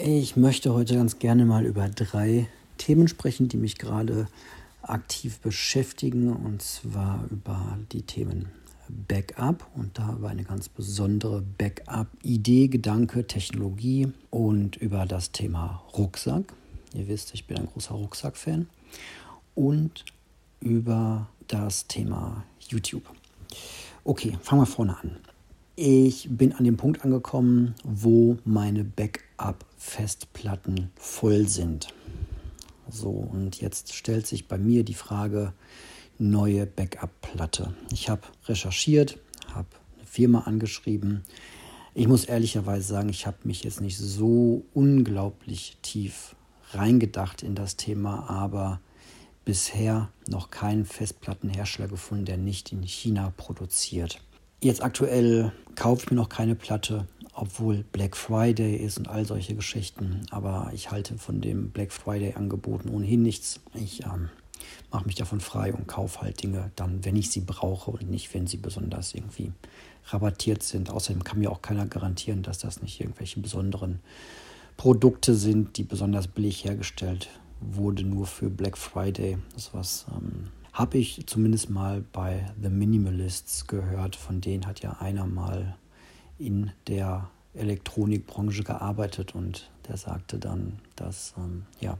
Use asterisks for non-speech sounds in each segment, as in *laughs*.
Ich möchte heute ganz gerne mal über drei Themen sprechen, die mich gerade aktiv beschäftigen, und zwar über die Themen Backup und da über eine ganz besondere Backup-Idee, Gedanke, Technologie und über das Thema Rucksack. Ihr wisst, ich bin ein großer Rucksack-Fan und über das Thema YouTube. Okay, fangen wir vorne an. Ich bin an dem Punkt angekommen, wo meine Backup-Festplatten voll sind. So, und jetzt stellt sich bei mir die Frage, neue Backup-Platte. Ich habe recherchiert, habe eine Firma angeschrieben. Ich muss ehrlicherweise sagen, ich habe mich jetzt nicht so unglaublich tief reingedacht in das Thema, aber bisher noch keinen Festplattenhersteller gefunden, der nicht in China produziert. Jetzt aktuell kaufe ich mir noch keine Platte, obwohl Black Friday ist und all solche Geschichten. Aber ich halte von dem Black Friday-Angeboten ohnehin nichts. Ich ähm, mache mich davon frei und kaufe halt Dinge dann, wenn ich sie brauche und nicht, wenn sie besonders irgendwie rabattiert sind. Außerdem kann mir auch keiner garantieren, dass das nicht irgendwelche besonderen Produkte sind, die besonders billig hergestellt wurde, nur für Black Friday. Das was ähm, habe ich zumindest mal bei The Minimalists gehört. Von denen hat ja einer mal in der Elektronikbranche gearbeitet und der sagte dann, dass ähm, ja,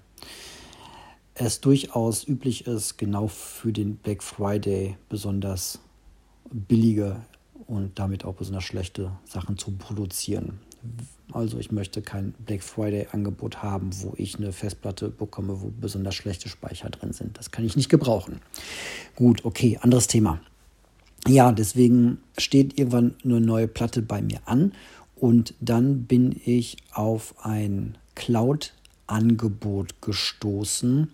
es durchaus üblich ist, genau für den Black Friday besonders billige und damit auch besonders schlechte Sachen zu produzieren. Also ich möchte kein Black Friday-Angebot haben, wo ich eine Festplatte bekomme, wo besonders schlechte Speicher drin sind. Das kann ich nicht gebrauchen. Gut, okay, anderes Thema. Ja, deswegen steht irgendwann eine neue Platte bei mir an und dann bin ich auf ein Cloud-Angebot gestoßen,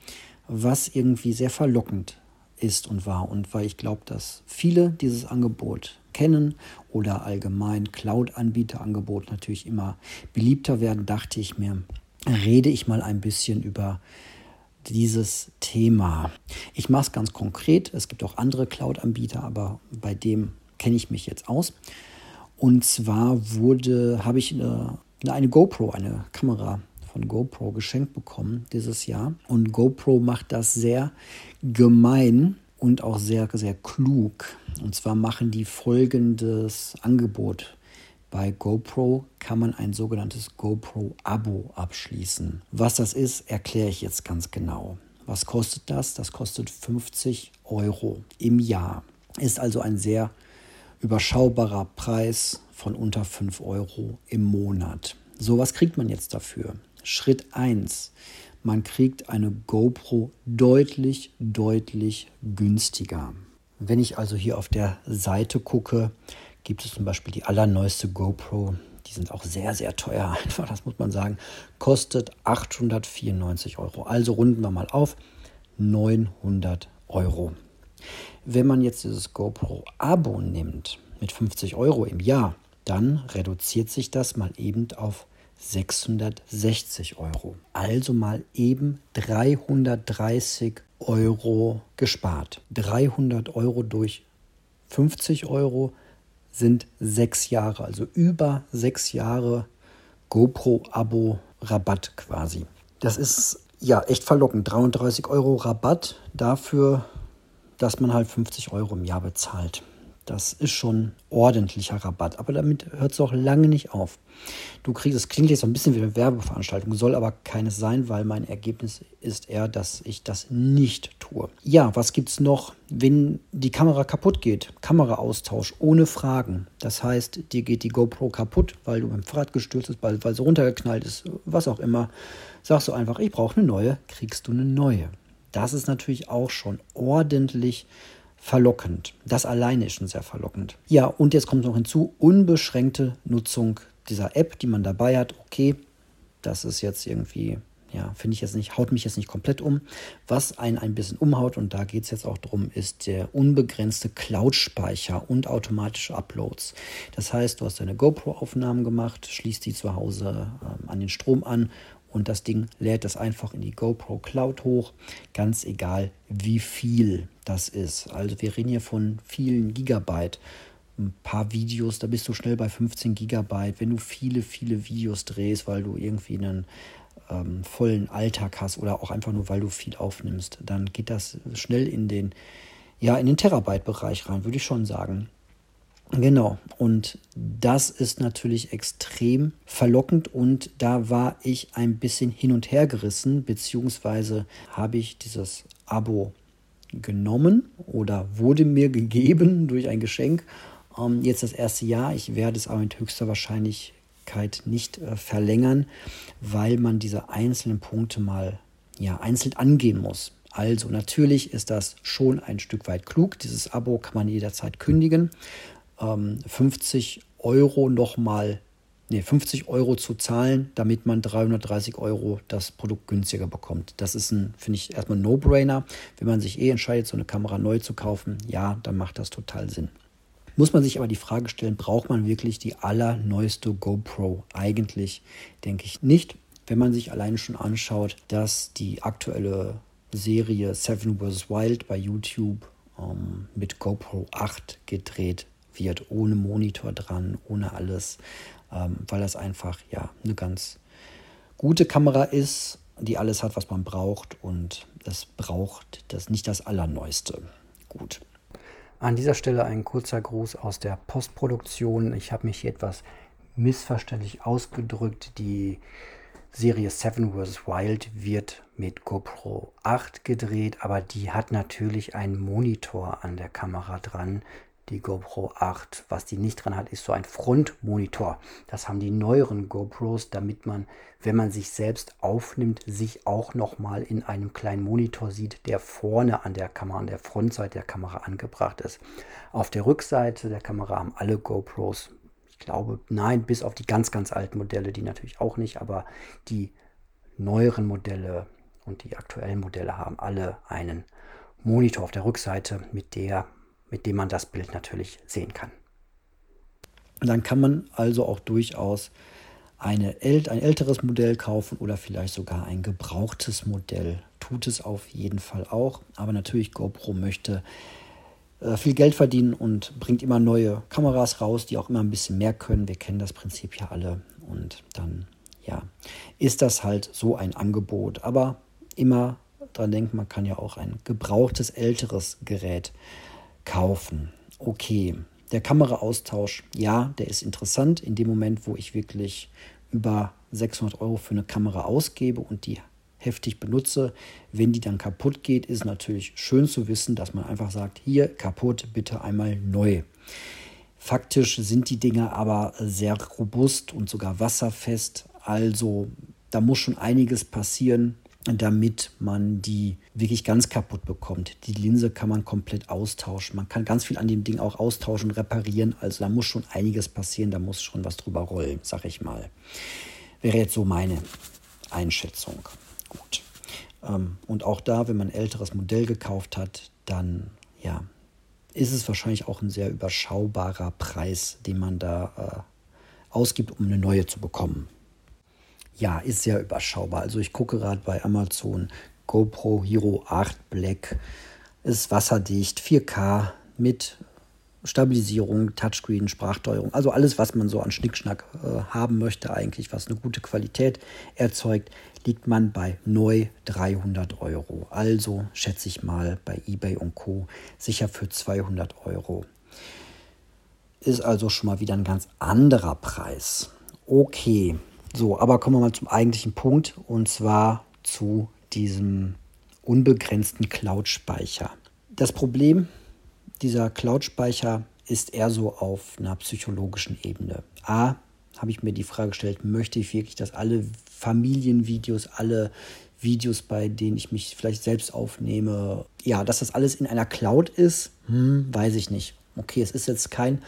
was irgendwie sehr verlockend ist und war. Und weil ich glaube, dass viele dieses Angebot kennen oder allgemein Cloud-Anbieterangebot natürlich immer beliebter werden, dachte ich mir, rede ich mal ein bisschen über dieses Thema. Ich mache es ganz konkret. Es gibt auch andere Cloud-Anbieter, aber bei dem kenne ich mich jetzt aus. Und zwar wurde, habe ich eine, eine GoPro, eine Kamera von GoPro geschenkt bekommen dieses Jahr. Und GoPro macht das sehr gemein und auch sehr, sehr klug. Und zwar machen die folgendes Angebot. Bei GoPro kann man ein sogenanntes GoPro-Abo abschließen. Was das ist, erkläre ich jetzt ganz genau. Was kostet das? Das kostet 50 Euro im Jahr. Ist also ein sehr überschaubarer Preis von unter 5 Euro im Monat. So, was kriegt man jetzt dafür? Schritt 1. Man kriegt eine GoPro deutlich, deutlich günstiger. Wenn ich also hier auf der Seite gucke, gibt es zum Beispiel die allerneueste GoPro. Die sind auch sehr, sehr teuer, *laughs* einfach, das muss man sagen. Kostet 894 Euro. Also runden wir mal auf. 900 Euro. Wenn man jetzt dieses GoPro-Abo nimmt mit 50 Euro im Jahr, dann reduziert sich das mal eben auf 660 Euro. Also mal eben 330 Euro gespart. 300 Euro durch 50 Euro sind sechs Jahre, also über sechs Jahre GoPro-Abo Rabatt quasi. Das ist ja echt verlockend. 33 Euro Rabatt dafür, dass man halt 50 Euro im Jahr bezahlt. Das ist schon ordentlicher Rabatt. Aber damit hört es auch lange nicht auf. Du kriegst, es klingt jetzt so ein bisschen wie eine Werbeveranstaltung, soll aber keines sein, weil mein Ergebnis ist eher, dass ich das nicht tue. Ja, was gibt es noch, wenn die Kamera kaputt geht? Kameraaustausch ohne Fragen. Das heißt, dir geht die GoPro kaputt, weil du beim Fahrrad gestürzt bist, weil, weil sie runtergeknallt ist, was auch immer. Sagst du einfach, ich brauche eine neue, kriegst du eine neue. Das ist natürlich auch schon ordentlich verlockend. Das alleine ist schon sehr verlockend. Ja, und jetzt kommt noch hinzu, unbeschränkte Nutzung dieser App, die man dabei hat. Okay, das ist jetzt irgendwie, ja, finde ich jetzt nicht, haut mich jetzt nicht komplett um. Was einen ein bisschen umhaut, und da geht es jetzt auch darum, ist der unbegrenzte Cloud-Speicher und automatische Uploads. Das heißt, du hast deine GoPro-Aufnahmen gemacht, schließt die zu Hause ähm, an den Strom an und das Ding lädt das einfach in die GoPro Cloud hoch, ganz egal wie viel das ist. Also wir reden hier von vielen Gigabyte ein paar Videos, da bist du schnell bei 15 Gigabyte. Wenn du viele, viele Videos drehst, weil du irgendwie einen ähm, vollen Alltag hast oder auch einfach nur, weil du viel aufnimmst, dann geht das schnell in den, ja, in den Terabyte-Bereich rein, würde ich schon sagen. Genau, und das ist natürlich extrem verlockend und da war ich ein bisschen hin und her gerissen, beziehungsweise habe ich dieses Abo genommen oder wurde mir *laughs* gegeben durch ein Geschenk. Ähm, jetzt das erste Jahr, ich werde es aber mit höchster Wahrscheinlichkeit nicht äh, verlängern, weil man diese einzelnen Punkte mal ja, einzeln angehen muss. Also natürlich ist das schon ein Stück weit klug. Dieses Abo kann man jederzeit kündigen ähm, 50 Euro nochmal, nee, 50 Euro zu zahlen, damit man 330 Euro das Produkt günstiger bekommt. Das ist ein, finde ich, erstmal ein No-Brainer. Wenn man sich eh entscheidet, so eine Kamera neu zu kaufen, ja, dann macht das total Sinn. Muss man sich aber die Frage stellen, braucht man wirklich die allerneueste GoPro? Eigentlich denke ich nicht. Wenn man sich alleine schon anschaut, dass die aktuelle Serie Seven vs. Wild bei YouTube ähm, mit GoPro 8 gedreht wird, ohne Monitor dran, ohne alles, ähm, weil das einfach ja eine ganz gute Kamera ist, die alles hat, was man braucht und das braucht das nicht das Allerneueste. Gut. An dieser Stelle ein kurzer Gruß aus der Postproduktion. Ich habe mich hier etwas missverständlich ausgedrückt. Die Serie Seven vs. Wild wird mit GoPro 8 gedreht, aber die hat natürlich einen Monitor an der Kamera dran, die GoPro 8. Was die nicht dran hat, ist so ein Frontmonitor. Das haben die neueren GoPros, damit man, wenn man sich selbst aufnimmt, sich auch nochmal in einem kleinen Monitor sieht, der vorne an der Kamera, an der Frontseite der Kamera angebracht ist. Auf der Rückseite der Kamera haben alle GoPros, ich glaube, nein, bis auf die ganz, ganz alten Modelle, die natürlich auch nicht, aber die neueren Modelle und die aktuellen Modelle haben alle einen Monitor auf der Rückseite, mit der mit dem man das Bild natürlich sehen kann. Dann kann man also auch durchaus eine, ein älteres Modell kaufen oder vielleicht sogar ein gebrauchtes Modell. Tut es auf jeden Fall auch. Aber natürlich, GoPro möchte äh, viel Geld verdienen und bringt immer neue Kameras raus, die auch immer ein bisschen mehr können. Wir kennen das Prinzip ja alle. Und dann, ja, ist das halt so ein Angebot. Aber immer dran denken, man kann ja auch ein gebrauchtes, älteres Gerät kaufen. Okay, der Kameraaustausch, ja, der ist interessant. In dem Moment, wo ich wirklich über 600 Euro für eine Kamera ausgebe und die heftig benutze, wenn die dann kaputt geht, ist natürlich schön zu wissen, dass man einfach sagt, hier kaputt, bitte einmal neu. Faktisch sind die Dinge aber sehr robust und sogar wasserfest. Also da muss schon einiges passieren, damit man die wirklich ganz kaputt bekommt. Die Linse kann man komplett austauschen. Man kann ganz viel an dem Ding auch austauschen, reparieren. Also da muss schon einiges passieren, da muss schon was drüber rollen, sag ich mal. Wäre jetzt so meine Einschätzung. Gut. Ähm, und auch da, wenn man ein älteres Modell gekauft hat, dann ja, ist es wahrscheinlich auch ein sehr überschaubarer Preis, den man da äh, ausgibt, um eine neue zu bekommen ja, ist sehr überschaubar. Also ich gucke gerade bei Amazon GoPro Hero 8 Black. Ist wasserdicht, 4K mit Stabilisierung, Touchscreen, Sprachsteuerung, also alles, was man so an Schnickschnack äh, haben möchte, eigentlich, was eine gute Qualität erzeugt, liegt man bei neu 300 Euro. Also schätze ich mal bei eBay und Co. sicher für 200 Euro. Ist also schon mal wieder ein ganz anderer Preis. Okay, so, aber kommen wir mal zum eigentlichen Punkt und zwar zu diesem unbegrenzten Cloud-Speicher. Das Problem dieser Cloud-Speicher ist eher so auf einer psychologischen Ebene. A, habe ich mir die Frage gestellt, möchte ich wirklich, dass alle Familienvideos, alle Videos, bei denen ich mich vielleicht selbst aufnehme, ja, dass das alles in einer Cloud ist? Hm, weiß ich nicht. Okay, es ist jetzt kein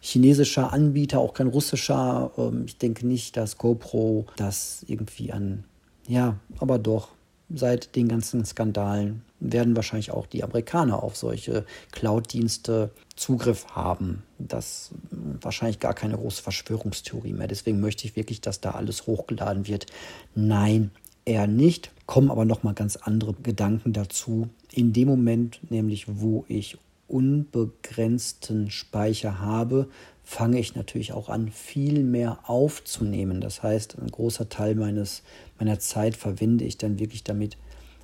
chinesischer Anbieter, auch kein russischer. Ähm, ich denke nicht, dass GoPro das irgendwie an, ja, aber doch, seit den ganzen Skandalen werden wahrscheinlich auch die Amerikaner auf solche Cloud-Dienste Zugriff haben. Das ist wahrscheinlich gar keine große Verschwörungstheorie mehr. Deswegen möchte ich wirklich, dass da alles hochgeladen wird. Nein, eher nicht. Kommen aber noch mal ganz andere Gedanken dazu. In dem Moment, nämlich wo ich unbegrenzten Speicher habe, fange ich natürlich auch an, viel mehr aufzunehmen. Das heißt, ein großer Teil meines, meiner Zeit verwende ich dann wirklich damit,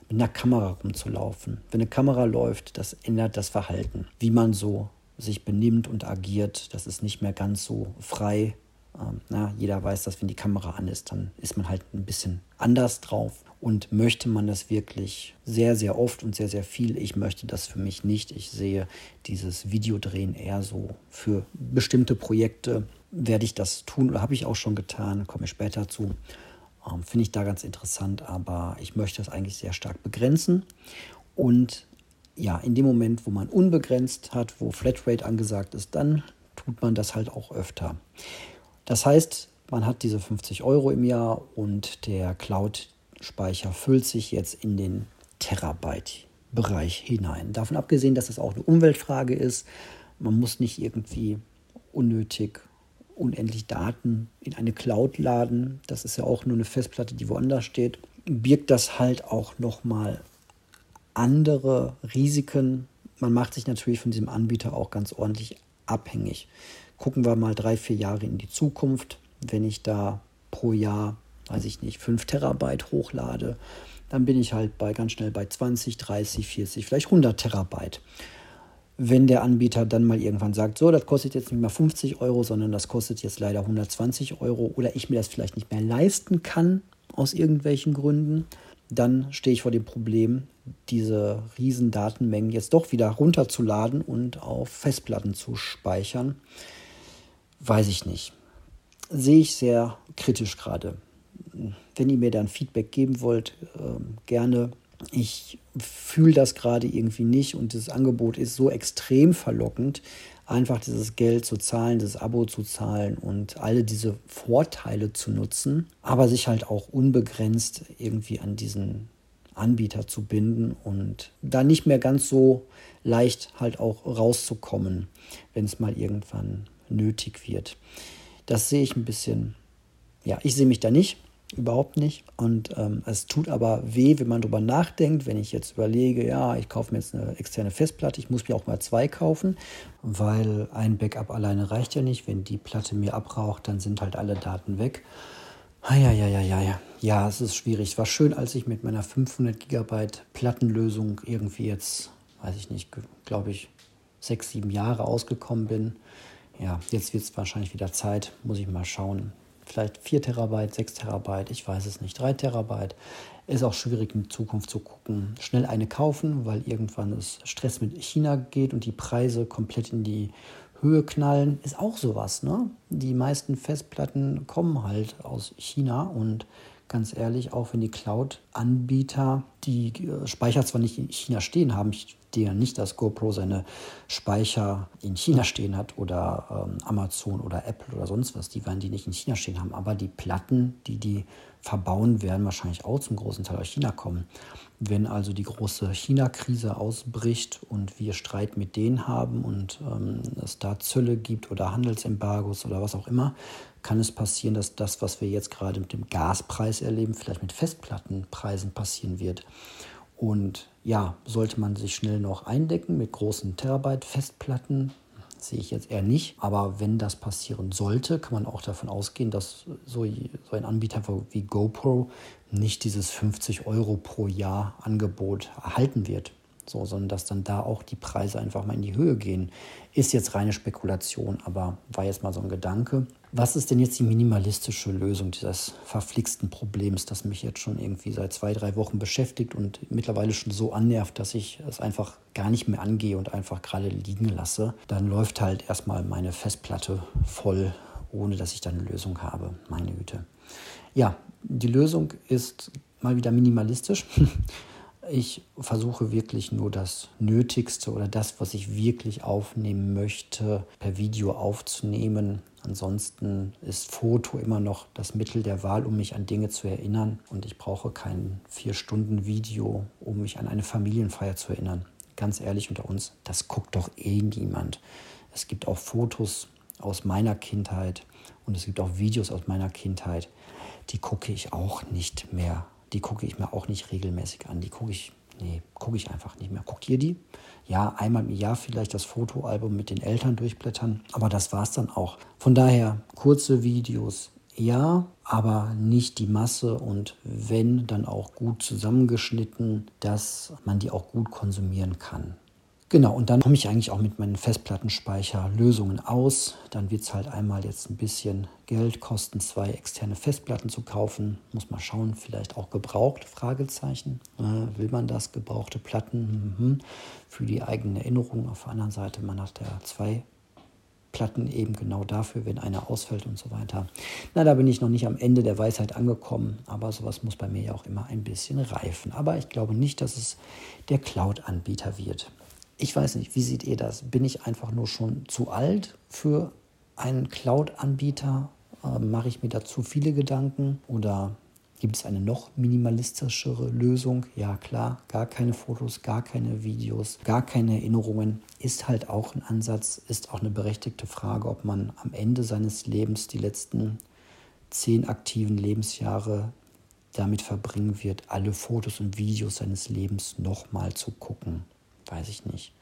mit einer Kamera rumzulaufen. Wenn eine Kamera läuft, das ändert das Verhalten, wie man so sich benimmt und agiert. Das ist nicht mehr ganz so frei. Ähm, na, jeder weiß, dass wenn die Kamera an ist, dann ist man halt ein bisschen anders drauf. Und möchte man das wirklich sehr, sehr oft und sehr, sehr viel? Ich möchte das für mich nicht. Ich sehe dieses Videodrehen eher so für bestimmte Projekte. Werde ich das tun oder habe ich auch schon getan, komme ich später zu. Ähm, Finde ich da ganz interessant, aber ich möchte das eigentlich sehr stark begrenzen. Und ja, in dem Moment, wo man unbegrenzt hat, wo Flatrate angesagt ist, dann tut man das halt auch öfter. Das heißt, man hat diese 50 Euro im Jahr und der Cloud-Speicher füllt sich jetzt in den Terabyte-Bereich hinein. Davon abgesehen, dass es auch eine Umweltfrage ist, man muss nicht irgendwie unnötig unendlich Daten in eine Cloud laden. Das ist ja auch nur eine Festplatte, die woanders steht. Birgt das halt auch nochmal andere Risiken. Man macht sich natürlich von diesem Anbieter auch ganz ordentlich abhängig. Gucken wir mal drei, vier Jahre in die Zukunft. Wenn ich da pro Jahr, weiß ich nicht, 5 Terabyte hochlade, dann bin ich halt bei ganz schnell bei 20, 30, 40, vielleicht 100 Terabyte. Wenn der Anbieter dann mal irgendwann sagt, so, das kostet jetzt nicht mehr 50 Euro, sondern das kostet jetzt leider 120 Euro oder ich mir das vielleicht nicht mehr leisten kann aus irgendwelchen Gründen, dann stehe ich vor dem Problem, diese riesen Datenmengen jetzt doch wieder runterzuladen und auf Festplatten zu speichern. Weiß ich nicht. Sehe ich sehr kritisch gerade. Wenn ihr mir dann Feedback geben wollt, äh, gerne. Ich fühle das gerade irgendwie nicht und das Angebot ist so extrem verlockend, einfach dieses Geld zu zahlen, das Abo zu zahlen und alle diese Vorteile zu nutzen, aber sich halt auch unbegrenzt irgendwie an diesen Anbieter zu binden und da nicht mehr ganz so leicht halt auch rauszukommen, wenn es mal irgendwann nötig wird. Das sehe ich ein bisschen, ja, ich sehe mich da nicht überhaupt nicht. Und ähm, es tut aber weh, wenn man darüber nachdenkt, wenn ich jetzt überlege, ja, ich kaufe mir jetzt eine externe Festplatte, ich muss mir auch mal zwei kaufen, weil ein Backup alleine reicht ja nicht. Wenn die Platte mir abraucht, dann sind halt alle Daten weg. Ja, ja, ja, ja, ja. Ja, es ist schwierig. War schön, als ich mit meiner 500 Gigabyte Plattenlösung irgendwie jetzt, weiß ich nicht, glaube ich, sechs, sieben Jahre ausgekommen bin. Ja, jetzt wird es wahrscheinlich wieder Zeit. Muss ich mal schauen vielleicht 4 Terabyte, 6 Terabyte, ich weiß es nicht, 3 Terabyte. Ist auch schwierig in Zukunft zu gucken. Schnell eine kaufen, weil irgendwann es Stress mit China geht und die Preise komplett in die Höhe knallen, ist auch sowas. Ne? Die meisten Festplatten kommen halt aus China und ganz ehrlich, auch wenn die Cloud-Anbieter die äh, Speicher zwar nicht in China stehen haben, stehe nicht, dass GoPro seine Speicher in China stehen hat oder ähm, Amazon oder Apple oder sonst was, die werden die nicht in China stehen haben, aber die Platten, die die verbauen, werden wahrscheinlich auch zum großen Teil aus China kommen. Wenn also die große China-Krise ausbricht und wir Streit mit denen haben und ähm, es da Zölle gibt oder Handelsembargos oder was auch immer, kann es passieren, dass das, was wir jetzt gerade mit dem Gaspreis erleben, vielleicht mit Festplattenpreisen passieren wird. Und ja, sollte man sich schnell noch eindecken mit großen Terabyte-Festplatten, sehe ich jetzt eher nicht. Aber wenn das passieren sollte, kann man auch davon ausgehen, dass so, ein Anbieter wie GoPro nicht dieses 50 Euro pro Jahr Angebot erhalten wird so, sondern dass dann da auch die Preise einfach mal in die Höhe gehen. Ist jetzt reine Spekulation, aber war jetzt mal so ein Gedanke. Was ist denn jetzt die minimalistische Lösung dieses verflixten Problems, das mich jetzt schon irgendwie seit zwei, drei Wochen beschäftigt und mittlerweile schon so annervt, dass ich es einfach gar nicht mehr angehe und einfach gerade liegen lasse? Dann läuft halt erstmal meine Festplatte voll, ohne dass ich dann eine Lösung habe. Meine Güte. Ja, die Lösung ist mal wieder minimalistisch. *laughs* Ich versuche wirklich nur das Nötigste oder das, was ich wirklich aufnehmen möchte, per Video aufzunehmen. Ansonsten ist Foto immer noch das Mittel der Wahl, um mich an Dinge zu erinnern. Und ich brauche kein vier Stunden Video, um mich an eine Familienfeier zu erinnern. Ganz ehrlich unter uns, das guckt doch eh niemand. Es gibt auch Fotos aus meiner Kindheit und es gibt auch Videos aus meiner Kindheit, die gucke ich auch nicht mehr die gucke ich mir auch nicht regelmäßig an. Die gucke ich nee, gucke ich einfach nicht mehr. Guckt ihr die? Ja, einmal im Jahr vielleicht das Fotoalbum mit den Eltern durchblättern, aber das war es dann auch. Von daher kurze Videos, ja, aber nicht die Masse und wenn, dann auch gut zusammengeschnitten, dass man die auch gut konsumieren kann. Genau, und dann komme ich eigentlich auch mit meinen Festplattenspeicherlösungen aus. Dann wird es halt einmal jetzt ein bisschen Geld kosten, zwei externe Festplatten zu kaufen. Muss mal schauen, vielleicht auch gebraucht, Fragezeichen. Äh, will man das, gebrauchte Platten mhm. für die eigene Erinnerung. Auf der anderen Seite, man hat ja zwei Platten eben genau dafür, wenn einer ausfällt und so weiter. Na, da bin ich noch nicht am Ende der Weisheit angekommen, aber sowas muss bei mir ja auch immer ein bisschen reifen. Aber ich glaube nicht, dass es der Cloud-Anbieter wird. Ich weiß nicht, wie seht ihr das? Bin ich einfach nur schon zu alt für einen Cloud-Anbieter? Äh, Mache ich mir da zu viele Gedanken? Oder gibt es eine noch minimalistischere Lösung? Ja, klar, gar keine Fotos, gar keine Videos, gar keine Erinnerungen. Ist halt auch ein Ansatz, ist auch eine berechtigte Frage, ob man am Ende seines Lebens die letzten zehn aktiven Lebensjahre damit verbringen wird, alle Fotos und Videos seines Lebens nochmal zu gucken weiß ich nicht.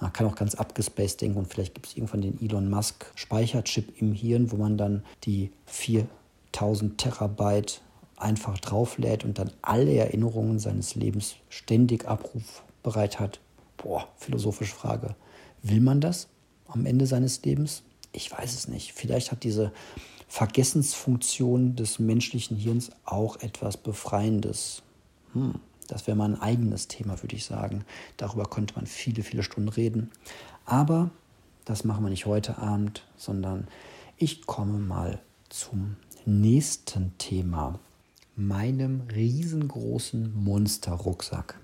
Man kann auch ganz abgespaced denken und vielleicht gibt es irgendwann den Elon Musk Speicherchip im Hirn, wo man dann die 4000 Terabyte einfach drauflädt und dann alle Erinnerungen seines Lebens ständig abrufbereit hat. Boah, philosophische Frage. Will man das am Ende seines Lebens? Ich weiß es nicht. Vielleicht hat diese Vergessensfunktion des menschlichen Hirns auch etwas Befreiendes. Hm, das wäre mal ein eigenes Thema, würde ich sagen. Darüber könnte man viele, viele Stunden reden. Aber das machen wir nicht heute Abend, sondern ich komme mal zum nächsten Thema. Meinem riesengroßen Monsterrucksack.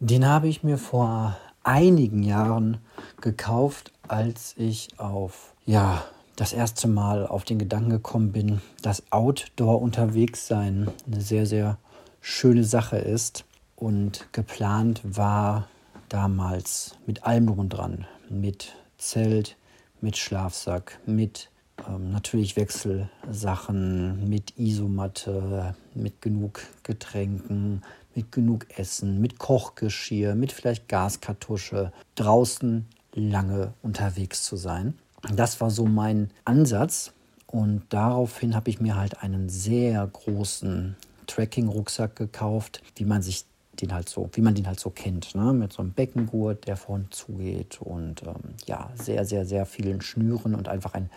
Den habe ich mir vor einigen Jahren gekauft, als ich auf ja, das erste Mal auf den Gedanken gekommen bin, dass Outdoor unterwegs sein eine sehr, sehr schöne Sache ist. Und geplant war damals mit allem drum dran, mit Zelt, mit Schlafsack, mit ähm, natürlich Wechselsachen, mit Isomatte, mit genug Getränken, mit genug Essen, mit Kochgeschirr, mit vielleicht Gaskartusche, draußen lange unterwegs zu sein. Das war so mein Ansatz und daraufhin habe ich mir halt einen sehr großen Trekking-Rucksack gekauft, wie man sich den halt so, wie man den halt so kennt, ne? mit so einem Beckengurt, der vorn zugeht und ähm, ja, sehr, sehr, sehr vielen Schnüren und einfach ein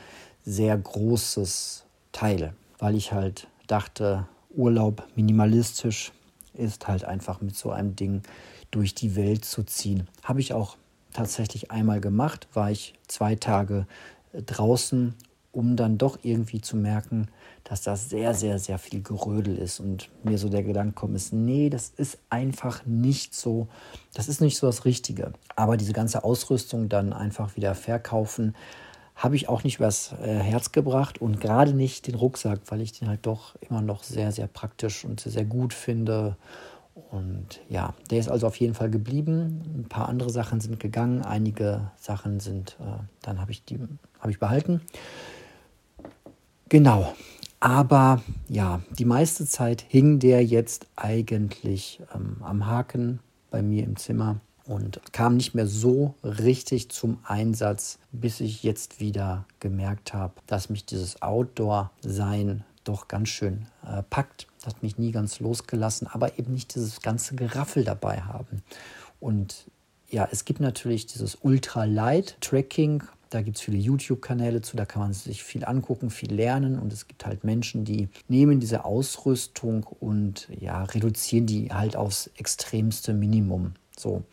sehr großes Teil, weil ich halt dachte, Urlaub minimalistisch ist halt einfach mit so einem Ding durch die Welt zu ziehen. Habe ich auch tatsächlich einmal gemacht, war ich zwei Tage draußen um dann doch irgendwie zu merken, dass das sehr, sehr, sehr viel Gerödel ist. Und mir so der Gedanke kommt, ist, nee, das ist einfach nicht so, das ist nicht so das Richtige. Aber diese ganze Ausrüstung dann einfach wieder verkaufen, habe ich auch nicht übers äh, Herz gebracht und gerade nicht den Rucksack, weil ich den halt doch immer noch sehr, sehr praktisch und sehr, sehr gut finde. Und ja, der ist also auf jeden Fall geblieben. Ein paar andere Sachen sind gegangen, einige Sachen sind, äh, dann habe ich die habe ich behalten. Genau. Aber ja, die meiste Zeit hing der jetzt eigentlich ähm, am Haken bei mir im Zimmer und kam nicht mehr so richtig zum Einsatz, bis ich jetzt wieder gemerkt habe, dass mich dieses Outdoor-Sein doch ganz schön äh, packt. Das hat mich nie ganz losgelassen, aber eben nicht dieses ganze Geraffel dabei haben. Und ja, es gibt natürlich dieses Ultralight-Tracking, da gibt es viele YouTube-Kanäle zu, da kann man sich viel angucken, viel lernen und es gibt halt Menschen, die nehmen diese Ausrüstung und ja, reduzieren die halt aufs extremste Minimum. So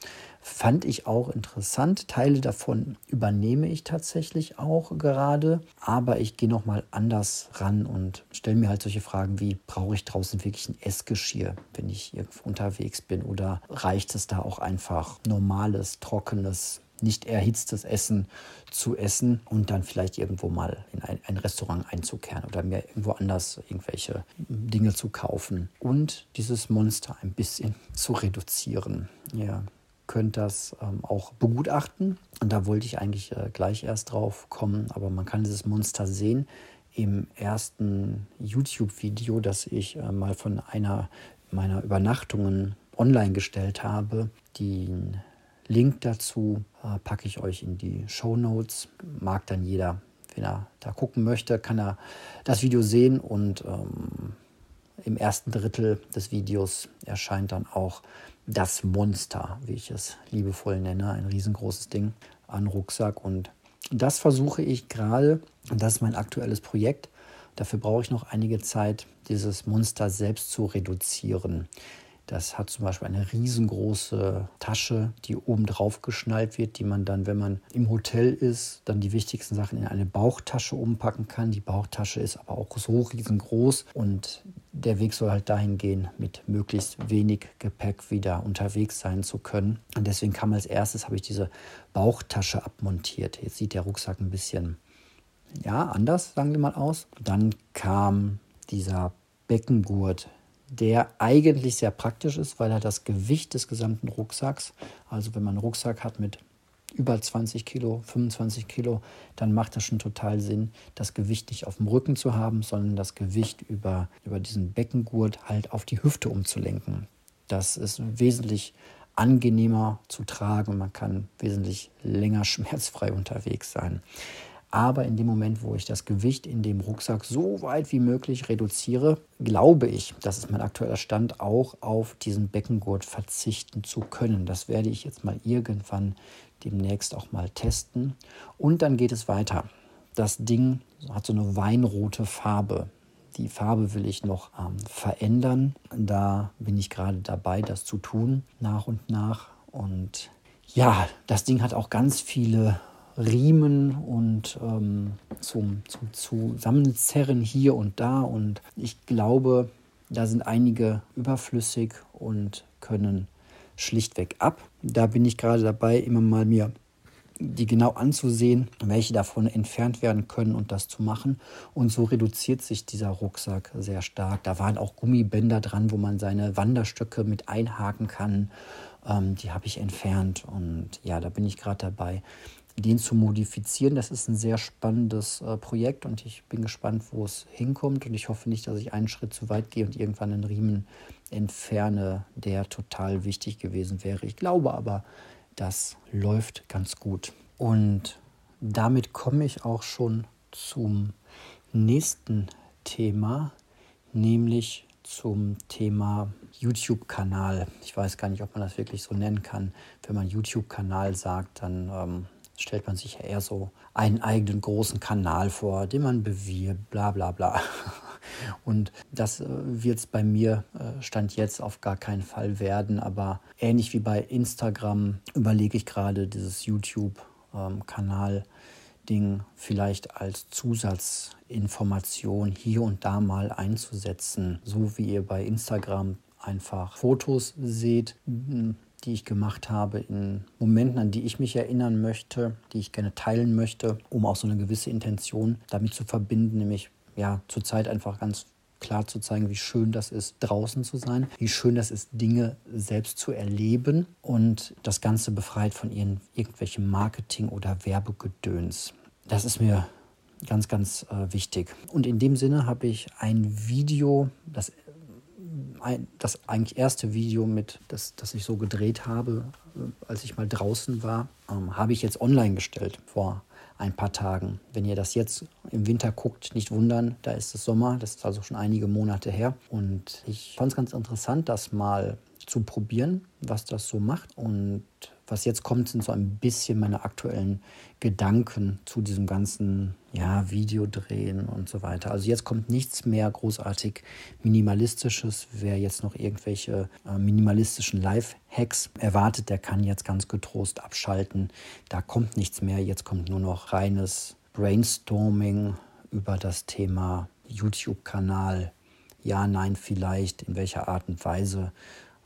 fand ich auch interessant. Teile davon übernehme ich tatsächlich auch gerade, aber ich gehe noch mal anders ran und stelle mir halt solche Fragen wie brauche ich draußen wirklich ein Essgeschirr, wenn ich irgendwo unterwegs bin oder reicht es da auch einfach normales trockenes nicht erhitztes Essen zu essen und dann vielleicht irgendwo mal in ein, ein, Restaurant einzukehren oder mir irgendwo anders irgendwelche Dinge zu kaufen und dieses Monster ein bisschen *laughs* zu reduzieren. Ihr könnt das ähm, auch begutachten und da wollte ich eigentlich äh, gleich erst drauf kommen, aber man kann dieses Monster sehen im ersten YouTube-Video, das ich äh, mal von einer meiner Übernachtungen online gestellt habe. Den Link dazu äh, packe ich euch in die Show Notes. Mag dann jeder, wenn er da gucken möchte, kann er das Video sehen und ähm, im ersten Drittel des Videos erscheint dann auch das Monster, wie ich es liebevoll nenne, ein riesengroßes Ding an Rucksack. Und das versuche ich gerade, das ist mein aktuelles Projekt. Dafür brauche ich noch einige Zeit, dieses Monster selbst zu reduzieren. Das hat zum Beispiel eine riesengroße Tasche, die oben drauf geschnallt wird, die man dann, wenn man im Hotel ist, dann die wichtigsten Sachen in eine Bauchtasche umpacken kann. Die Bauchtasche ist aber auch so riesengroß und der Weg soll halt dahin gehen, mit möglichst wenig Gepäck wieder unterwegs sein zu können. Und deswegen kam als erstes, habe ich diese Bauchtasche abmontiert. Jetzt sieht der Rucksack ein bisschen, ja, anders, sagen wir mal aus. Dann kam dieser Beckengurt, der eigentlich sehr praktisch ist, weil er das Gewicht des gesamten Rucksacks, also wenn man einen Rucksack hat mit über 20 Kilo, 25 Kilo, dann macht das schon total Sinn, das Gewicht nicht auf dem Rücken zu haben, sondern das Gewicht über, über diesen Beckengurt halt auf die Hüfte umzulenken. Das ist wesentlich angenehmer zu tragen und man kann wesentlich länger *laughs* schmerzfrei unterwegs sein. Aber in dem Moment, wo ich das Gewicht in dem Rucksack so weit wie möglich reduziere, glaube ich, das ist mein aktueller Stand, auch auf diesen Beckengurt verzichten zu können. Das werde ich jetzt mal irgendwann demnächst auch mal testen. Und dann geht es weiter. Das Ding hat so eine weinrote Farbe. Die Farbe will ich noch ähm, verändern. Da bin ich gerade dabei, das zu tun, nach und nach. Und ja, das Ding hat auch ganz viele Riemen und ähm, zum, zum Zusammenzerren hier und da. Und ich glaube, da sind einige überflüssig und können schlichtweg ab. Da bin ich gerade dabei, immer mal mir die genau anzusehen, welche davon entfernt werden können und das zu machen. Und so reduziert sich dieser Rucksack sehr stark. Da waren auch Gummibänder dran, wo man seine Wanderstöcke mit einhaken kann. Ähm, die habe ich entfernt und ja, da bin ich gerade dabei, den zu modifizieren. Das ist ein sehr spannendes äh, Projekt und ich bin gespannt, wo es hinkommt. Und ich hoffe nicht, dass ich einen Schritt zu weit gehe und irgendwann einen Riemen entferne, der total wichtig gewesen wäre. Ich glaube aber, das läuft ganz gut. Und damit komme ich auch schon zum nächsten Thema, nämlich zum Thema YouTube-Kanal. Ich weiß gar nicht, ob man das wirklich so nennen kann. Wenn man YouTube-Kanal sagt, dann ähm, stellt man sich ja eher so einen eigenen großen Kanal vor, den man bewirbt, bla bla bla. *laughs* Und das äh, wird es bei mir äh, Stand jetzt auf gar keinen Fall werden. Aber ähnlich wie bei Instagram überlege ich gerade dieses YouTube-Kanal-Ding ähm, vielleicht als Zusatzinformation hier und da mal einzusetzen. So wie ihr bei Instagram einfach Fotos seht, die ich gemacht habe, in Momenten, an die ich mich erinnern möchte, die ich gerne teilen möchte, um auch so eine gewisse Intention damit zu verbinden, nämlich ja, zurzeit einfach ganz klar zu zeigen, wie schön das ist, draußen zu sein, wie schön das ist, Dinge selbst zu erleben und das Ganze befreit von ihren, irgendwelchem Marketing oder Werbegedöns. Das ist mir ganz, ganz äh, wichtig. Und in dem Sinne habe ich ein Video, das ein, das eigentlich erste Video mit, das, das ich so gedreht habe, äh, als ich mal draußen war, ähm, habe ich jetzt online gestellt vor ein paar Tagen. Wenn ihr das jetzt im Winter guckt, nicht wundern, da ist es Sommer, das ist also schon einige Monate her. Und ich fand es ganz interessant, das mal zu probieren, was das so macht. Und was jetzt kommt, sind so ein bisschen meine aktuellen Gedanken zu diesem ganzen ja, Videodrehen und so weiter. Also jetzt kommt nichts mehr großartig Minimalistisches. Wer jetzt noch irgendwelche äh, minimalistischen Live-Hacks erwartet, der kann jetzt ganz getrost abschalten. Da kommt nichts mehr. Jetzt kommt nur noch reines Brainstorming über das Thema YouTube-Kanal. Ja, nein, vielleicht, in welcher Art und Weise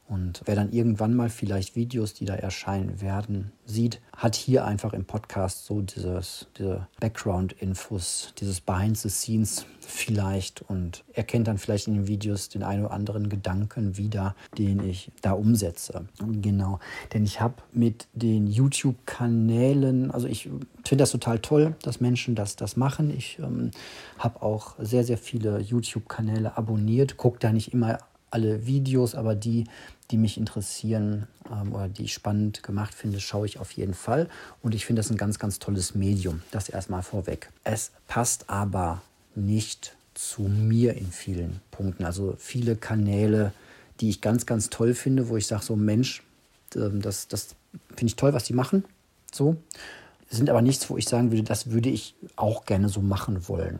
und wer dann irgendwann mal vielleicht Videos, die da erscheinen werden, sieht, hat hier einfach im Podcast so dieses, diese Background-Infos, dieses Behind the Scenes vielleicht und erkennt dann vielleicht in den Videos den einen oder anderen Gedanken wieder, den ich da umsetze. Genau, denn ich habe mit den YouTube-Kanälen, also ich finde das total toll, dass Menschen das, das machen. Ich ähm, habe auch sehr, sehr viele YouTube-Kanäle abonniert, gucke da nicht immer alle Videos, aber die, die mich interessieren ähm, oder die ich spannend gemacht finde, schaue ich auf jeden Fall. Und ich finde das ein ganz, ganz tolles Medium. Das erstmal vorweg. Es passt aber nicht zu mir in vielen Punkten. Also viele Kanäle, die ich ganz, ganz toll finde, wo ich sage, so Mensch, ähm, das, das finde ich toll, was die machen. So. Sind aber nichts, wo ich sagen würde, das würde ich auch gerne so machen wollen.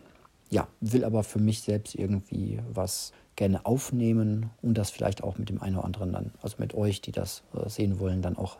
Ja, will aber für mich selbst irgendwie was gerne aufnehmen und das vielleicht auch mit dem einen oder anderen dann, also mit euch, die das äh, sehen wollen, dann auch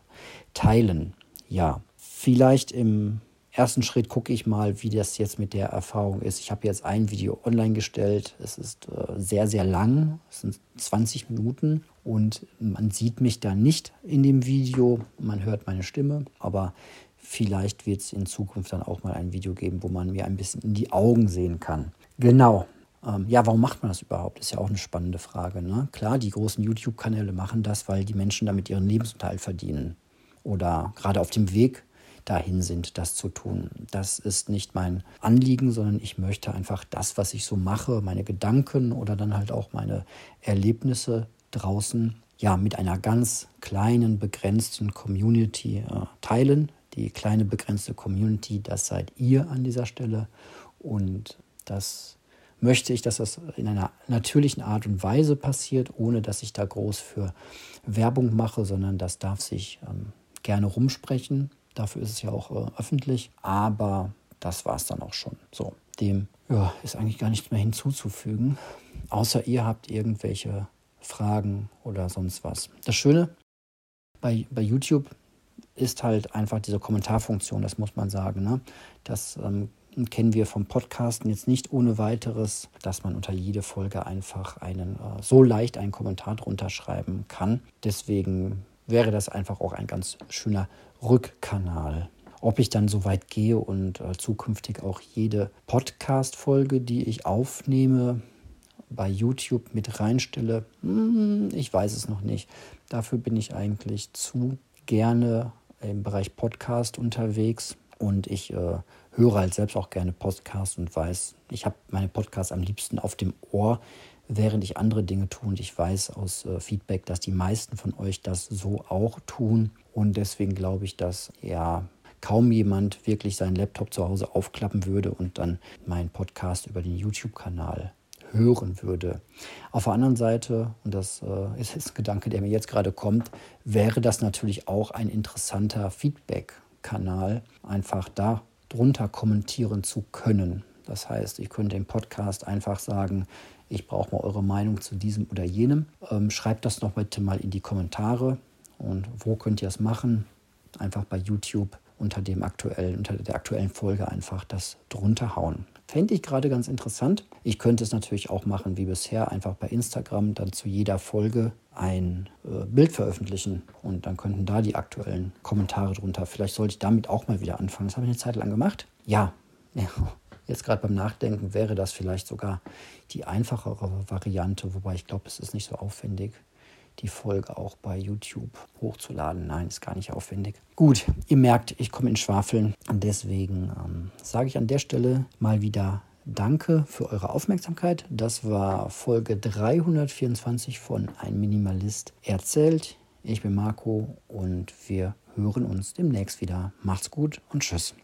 teilen. Ja, vielleicht im ersten Schritt gucke ich mal, wie das jetzt mit der Erfahrung ist. Ich habe jetzt ein Video online gestellt. Es ist äh, sehr, sehr lang. Es sind 20 Minuten und man sieht mich da nicht in dem Video. Man hört meine Stimme, aber vielleicht wird es in Zukunft dann auch mal ein Video geben, wo man mir ein bisschen in die Augen sehen kann. Genau. Ähm, ja, warum macht man das überhaupt? Ist ja auch eine spannende Frage. Ne? Klar, die großen YouTube-Kanäle machen das, weil die Menschen damit ihren Lebensunterhalt verdienen oder gerade auf dem Weg dahin sind, das zu tun. Das ist nicht mein Anliegen, sondern ich möchte einfach das, was ich so mache, meine Gedanken oder dann halt auch meine Erlebnisse draußen, ja, mit einer ganz kleinen, begrenzten Community äh, teilen. Die kleine, begrenzte Community, das seid ihr an dieser Stelle. Und das möchte ich, dass das in einer natürlichen Art und Weise passiert, ohne dass ich da groß für Werbung mache, sondern das darf sich ähm, gerne rumsprechen. Dafür ist es ja auch äh, öffentlich. Aber das war es dann auch schon. So, dem ja, ist eigentlich gar nichts mehr hinzuzufügen. Außer ihr habt irgendwelche Fragen oder sonst was. Das Schöne bei, bei YouTube ist halt einfach diese Kommentarfunktion, das muss man sagen. Ne? Das ähm, kennen wir vom Podcasten jetzt nicht ohne weiteres, dass man unter jede Folge einfach einen äh, so leicht einen Kommentar drunter schreiben kann. Deswegen wäre das einfach auch ein ganz schöner Rückkanal. Ob ich dann so weit gehe und äh, zukünftig auch jede Podcast-Folge, die ich aufnehme, bei YouTube mit reinstelle, hm, ich weiß es noch nicht. Dafür bin ich eigentlich zu gerne im Bereich Podcast unterwegs und ich äh, höre halt selbst auch gerne Podcasts und weiß, ich habe meine Podcasts am liebsten auf dem Ohr, während ich andere Dinge tue. Und ich weiß aus äh, Feedback, dass die meisten von euch das so auch tun. Und deswegen glaube ich, dass ja kaum jemand wirklich seinen Laptop zu Hause aufklappen würde und dann meinen Podcast über den YouTube-Kanal hören würde. Auf der anderen Seite, und das äh, *laughs* ist ein Gedanke, der mir jetzt gerade kommt, wäre das natürlich auch ein interessanter Feedback-Kanal, einfach da drunter kommentieren zu können. Das heißt, ich könnte im Podcast einfach sagen, ich brauche mal eure Meinung zu diesem oder jenem. Ähm, schreibt das doch bitte mal in die Kommentare. Und wo könnt ihr es machen? Einfach bei YouTube unter, dem aktuellen, unter der aktuellen Folge einfach das drunter hauen. Fände ich gerade ganz interessant. Ich könnte es natürlich auch machen wie bisher, einfach bei Instagram dann zu jeder Folge ein äh, Bild veröffentlichen und dann könnten da die aktuellen Kommentare drunter. Vielleicht sollte ich damit auch mal wieder anfangen. Das habe ich eine Zeit lang gemacht. Ja, *laughs* ja Jetzt gerade beim Nachdenken wäre das vielleicht sogar die einfachere Variante, wobei ich glaube, es ist nicht so aufwendig, die Folge auch bei YouTube hochzuladen. Nein, ist gar nicht aufwendig. Gut, ihr merkt, ich komme in Schwafeln. Und deswegen ähm, sage ich an der Stelle mal wieder Danke für eure Aufmerksamkeit. Das war Folge 324 von Ein Minimalist erzählt. Ich bin Marco und wir hören uns demnächst wieder. Macht's gut und tschüss.